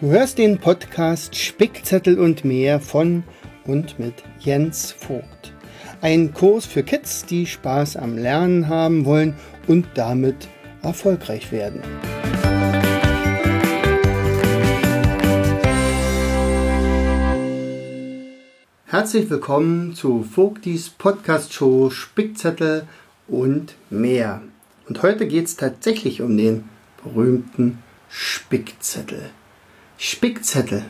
Du hörst den Podcast Spickzettel und mehr von und mit Jens Vogt. Ein Kurs für Kids, die Spaß am Lernen haben wollen und damit erfolgreich werden. Herzlich willkommen zu Vogtis Podcast Show Spickzettel und mehr. Und heute geht es tatsächlich um den berühmten Spickzettel. Spickzettel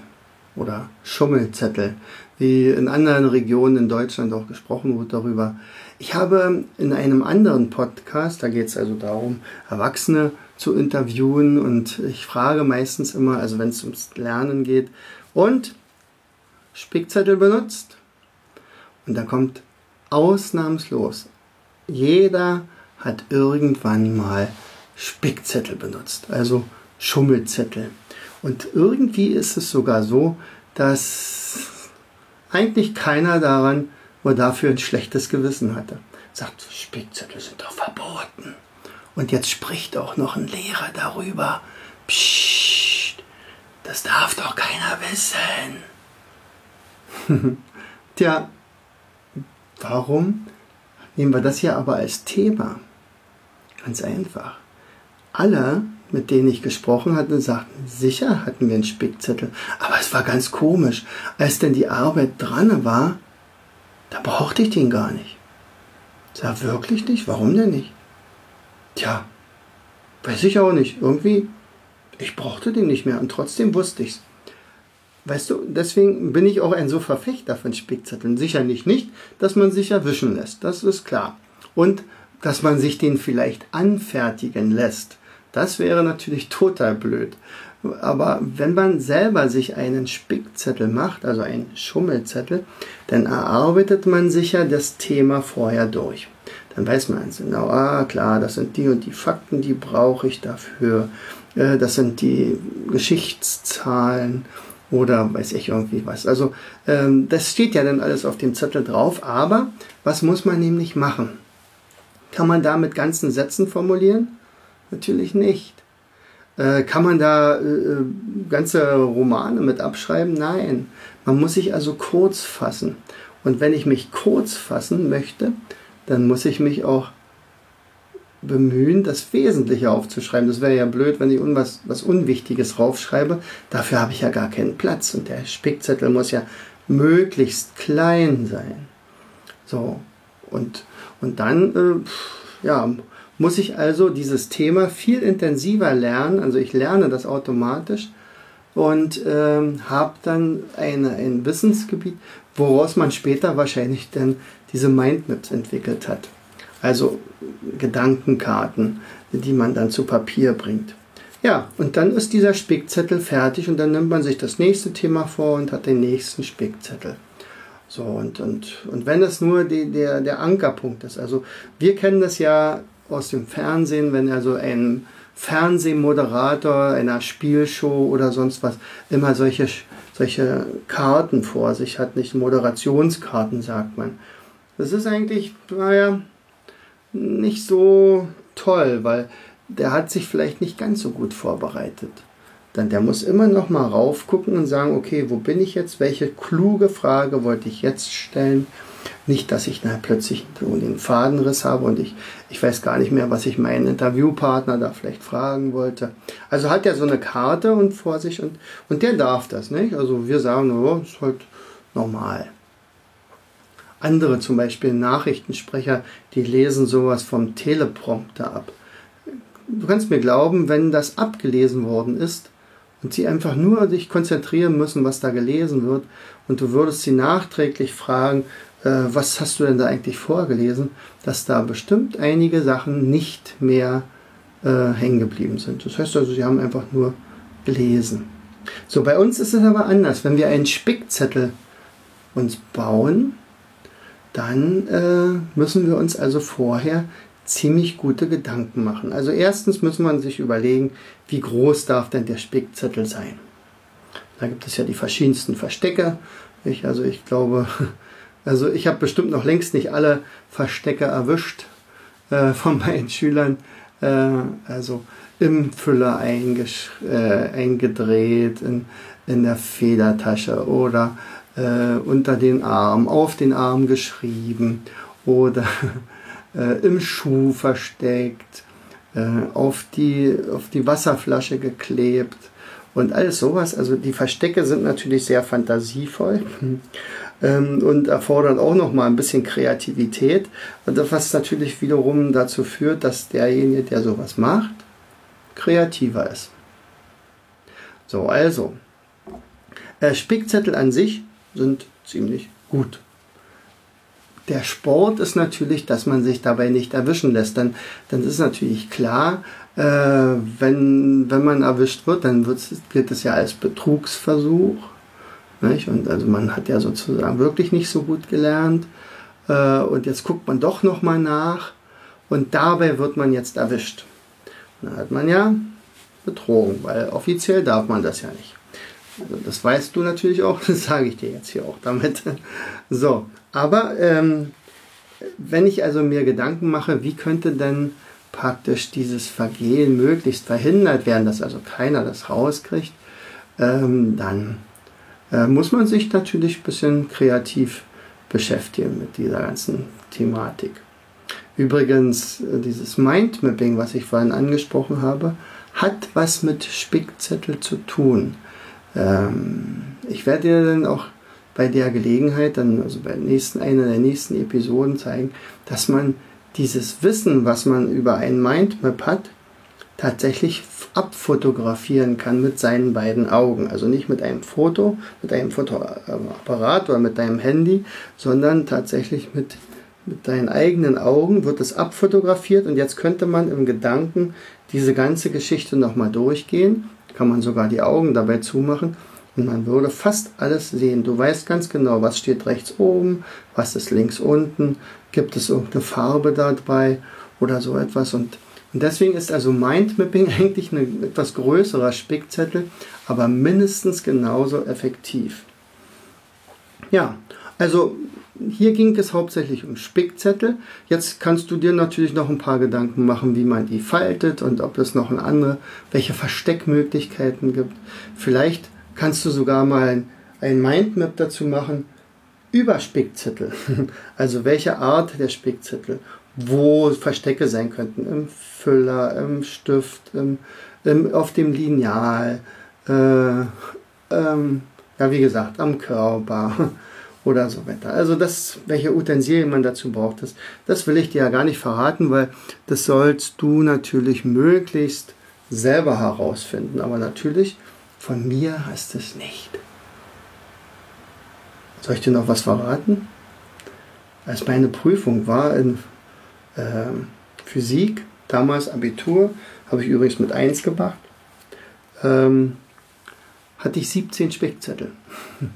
oder Schummelzettel, wie in anderen Regionen in Deutschland auch gesprochen wird darüber. Ich habe in einem anderen Podcast, da geht es also darum, Erwachsene zu interviewen und ich frage meistens immer, also wenn es ums Lernen geht, und Spickzettel benutzt? Und da kommt ausnahmslos, jeder hat irgendwann mal Spickzettel benutzt, also Schummelzettel. Und irgendwie ist es sogar so, dass eigentlich keiner daran oder dafür ein schlechtes Gewissen hatte. Sagt, Spickzettel sind doch verboten. Und jetzt spricht auch noch ein Lehrer darüber. Psst, das darf doch keiner wissen. Tja, warum nehmen wir das hier aber als Thema? Ganz einfach. Alle mit denen ich gesprochen hatte, sagten, sicher hatten wir einen Spickzettel. Aber es war ganz komisch. Als denn die Arbeit dran war, da brauchte ich den gar nicht. Sag wirklich nicht? Warum denn nicht? Tja, weiß ich auch nicht. Irgendwie, ich brauchte den nicht mehr und trotzdem wusste ich's. Weißt du, deswegen bin ich auch ein so Verfechter von Spickzetteln. Sicherlich nicht, dass man sich erwischen lässt. Das ist klar. Und dass man sich den vielleicht anfertigen lässt. Das wäre natürlich total blöd. Aber wenn man selber sich einen Spickzettel macht, also einen Schummelzettel, dann erarbeitet man sich ja das Thema vorher durch. Dann weiß man genau, ah klar, das sind die und die Fakten, die brauche ich dafür. Äh, das sind die Geschichtszahlen oder weiß ich irgendwie was. Also ähm, das steht ja dann alles auf dem Zettel drauf, aber was muss man nämlich machen? Kann man da mit ganzen Sätzen formulieren? Natürlich nicht. Äh, kann man da äh, äh, ganze Romane mit abschreiben? Nein. Man muss sich also kurz fassen. Und wenn ich mich kurz fassen möchte, dann muss ich mich auch bemühen, das Wesentliche aufzuschreiben. Das wäre ja blöd, wenn ich was, was Unwichtiges raufschreibe. Dafür habe ich ja gar keinen Platz. Und der Spickzettel muss ja möglichst klein sein. So. Und, und dann, äh, ja, muss ich also dieses Thema viel intensiver lernen. Also ich lerne das automatisch und ähm, habe dann eine, ein Wissensgebiet, woraus man später wahrscheinlich dann diese Mindmaps entwickelt hat. Also Gedankenkarten, die man dann zu Papier bringt. Ja, und dann ist dieser Spickzettel fertig und dann nimmt man sich das nächste Thema vor und hat den nächsten Spickzettel. So, und, und, und wenn das nur die, der, der Ankerpunkt ist, also wir kennen das ja aus dem Fernsehen, wenn also ein Fernsehmoderator einer Spielshow oder sonst was immer solche, solche Karten vor sich hat, nicht Moderationskarten, sagt man. Das ist eigentlich, naja, nicht so toll, weil der hat sich vielleicht nicht ganz so gut vorbereitet. Dann der muss immer noch mal raufgucken und sagen, okay, wo bin ich jetzt? Welche kluge Frage wollte ich jetzt stellen? Nicht, dass ich dann plötzlich den Fadenriss habe und ich, ich weiß gar nicht mehr, was ich meinen Interviewpartner da vielleicht fragen wollte. Also hat er so eine Karte und vor sich und, und der darf das, nicht? Also wir sagen, oh, ist halt normal. Andere, zum Beispiel Nachrichtensprecher, die lesen sowas vom Teleprompter ab. Du kannst mir glauben, wenn das abgelesen worden ist und sie einfach nur sich konzentrieren müssen, was da gelesen wird, und du würdest sie nachträglich fragen, äh, was hast du denn da eigentlich vorgelesen, dass da bestimmt einige Sachen nicht mehr äh, hängen geblieben sind. Das heißt also, sie haben einfach nur gelesen. So, bei uns ist es aber anders. Wenn wir einen Spickzettel uns bauen, dann äh, müssen wir uns also vorher ziemlich gute Gedanken machen. Also erstens muss man sich überlegen, wie groß darf denn der Spickzettel sein. Da gibt es ja die verschiedensten Verstecke. Ich, also ich glaube, also ich habe bestimmt noch längst nicht alle Verstecke erwischt äh, von meinen Schülern. Äh, also im Füller äh, eingedreht, in, in der Federtasche oder äh, unter den Arm, auf den Arm geschrieben oder äh, im Schuh versteckt, äh, auf, die, auf die Wasserflasche geklebt und alles sowas. Also die Verstecke sind natürlich sehr fantasievoll ähm, und erfordern auch noch mal ein bisschen Kreativität, was natürlich wiederum dazu führt, dass derjenige, der sowas macht, kreativer ist. So, also, äh, Spickzettel an sich sind ziemlich gut. Der Sport ist natürlich, dass man sich dabei nicht erwischen lässt. Dann, dann ist natürlich klar, äh, wenn, wenn man erwischt wird, dann gilt es ja als Betrugsversuch. Nicht? Und also man hat ja sozusagen wirklich nicht so gut gelernt. Äh, und jetzt guckt man doch nochmal nach. Und dabei wird man jetzt erwischt. Dann hat man ja betrogen, weil offiziell darf man das ja nicht. Also das weißt du natürlich auch, das sage ich dir jetzt hier auch damit. So, aber ähm, wenn ich also mir Gedanken mache, wie könnte denn praktisch dieses Vergehen möglichst verhindert werden, dass also keiner das rauskriegt, ähm, dann äh, muss man sich natürlich ein bisschen kreativ beschäftigen mit dieser ganzen Thematik. Übrigens, äh, dieses Mindmapping, was ich vorhin angesprochen habe, hat was mit Spickzettel zu tun. Ähm, ich werde dir dann auch bei der Gelegenheit, dann, also bei nächsten, einer der nächsten Episoden zeigen, dass man dieses Wissen, was man über ein Mindmap hat, tatsächlich abfotografieren kann mit seinen beiden Augen. Also nicht mit einem Foto, mit einem Fotoapparat oder mit deinem Handy, sondern tatsächlich mit, mit deinen eigenen Augen wird es abfotografiert und jetzt könnte man im Gedanken diese ganze Geschichte nochmal durchgehen. Kann man sogar die Augen dabei zumachen und man würde fast alles sehen. Du weißt ganz genau, was steht rechts oben, was ist links unten, gibt es irgendeine Farbe dabei oder so etwas und und deswegen ist also Mindmapping eigentlich ein etwas größerer Spickzettel, aber mindestens genauso effektiv. Ja, also hier ging es hauptsächlich um Spickzettel. Jetzt kannst du dir natürlich noch ein paar Gedanken machen, wie man die faltet und ob es noch eine andere, welche Versteckmöglichkeiten gibt. Vielleicht kannst du sogar mal ein Mindmap dazu machen über Spickzettel. Also welche Art der Spickzettel wo Verstecke sein könnten. Im Füller, im Stift, im, im, auf dem Lineal, äh, ähm, ja, wie gesagt, am Körper oder so weiter. Also das, welche Utensilien man dazu braucht, das, das will ich dir ja gar nicht verraten, weil das sollst du natürlich möglichst selber herausfinden. Aber natürlich, von mir hast es nicht. Soll ich dir noch was verraten? Als meine Prüfung war in äh, Physik, damals Abitur, habe ich übrigens mit 1 gemacht, ähm, hatte ich 17 Spickzettel.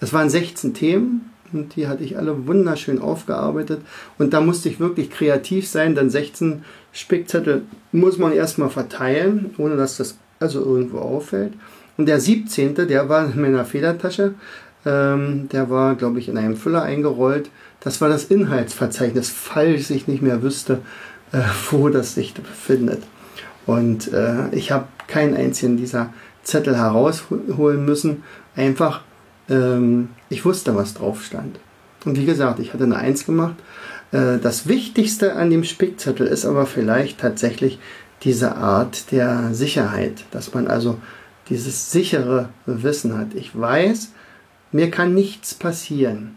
Es waren 16 Themen und die hatte ich alle wunderschön aufgearbeitet. Und da musste ich wirklich kreativ sein, denn 16 Spickzettel muss man erstmal verteilen, ohne dass das also irgendwo auffällt. Und der 17., der war in meiner Federtasche. Ähm, der war, glaube ich, in einem Füller eingerollt. Das war das Inhaltsverzeichnis, falls ich nicht mehr wüsste, äh, wo das sich befindet. Und äh, ich habe keinen einzigen dieser Zettel herausholen müssen. Einfach, ähm, ich wusste, was drauf stand. Und wie gesagt, ich hatte eine Eins gemacht. Äh, das Wichtigste an dem Spickzettel ist aber vielleicht tatsächlich diese Art der Sicherheit, dass man also dieses sichere Wissen hat. Ich weiß, mir kann nichts passieren.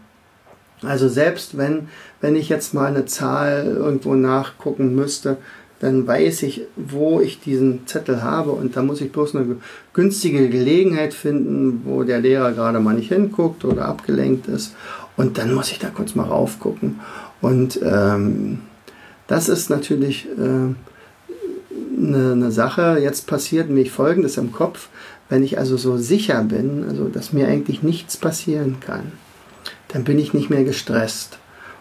Also selbst wenn, wenn ich jetzt mal eine Zahl irgendwo nachgucken müsste, dann weiß ich, wo ich diesen Zettel habe und da muss ich bloß eine günstige Gelegenheit finden, wo der Lehrer gerade mal nicht hinguckt oder abgelenkt ist und dann muss ich da kurz mal raufgucken. Und ähm, das ist natürlich äh, eine, eine Sache. Jetzt passiert nämlich Folgendes im Kopf, wenn ich also so sicher bin, also dass mir eigentlich nichts passieren kann dann bin ich nicht mehr gestresst.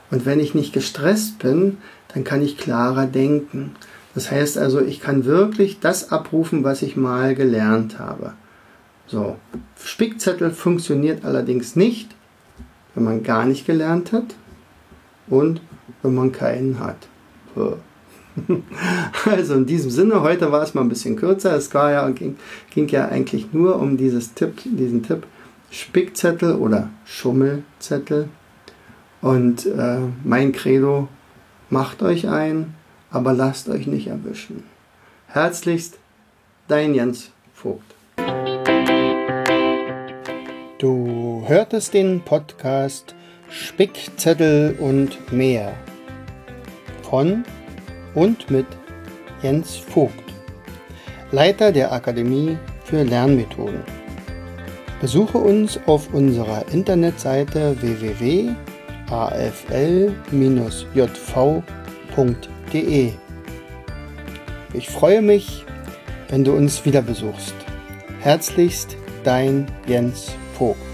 Und wenn ich nicht gestresst bin, dann kann ich klarer denken. Das heißt also, ich kann wirklich das abrufen, was ich mal gelernt habe. So, Spickzettel funktioniert allerdings nicht, wenn man gar nicht gelernt hat und wenn man keinen hat. Also in diesem Sinne, heute war es mal ein bisschen kürzer. Es war ja, ging, ging ja eigentlich nur um dieses Tipp, diesen Tipp Spickzettel oder Schummelzettel. Und äh, mein Credo, macht euch ein, aber lasst euch nicht erwischen. Herzlichst, dein Jens Vogt. Du hörtest den Podcast Spickzettel und mehr von und mit Jens Vogt, Leiter der Akademie für Lernmethoden. Besuche uns auf unserer Internetseite www.afl-jv.de. Ich freue mich, wenn du uns wieder besuchst. Herzlichst dein Jens Vogt.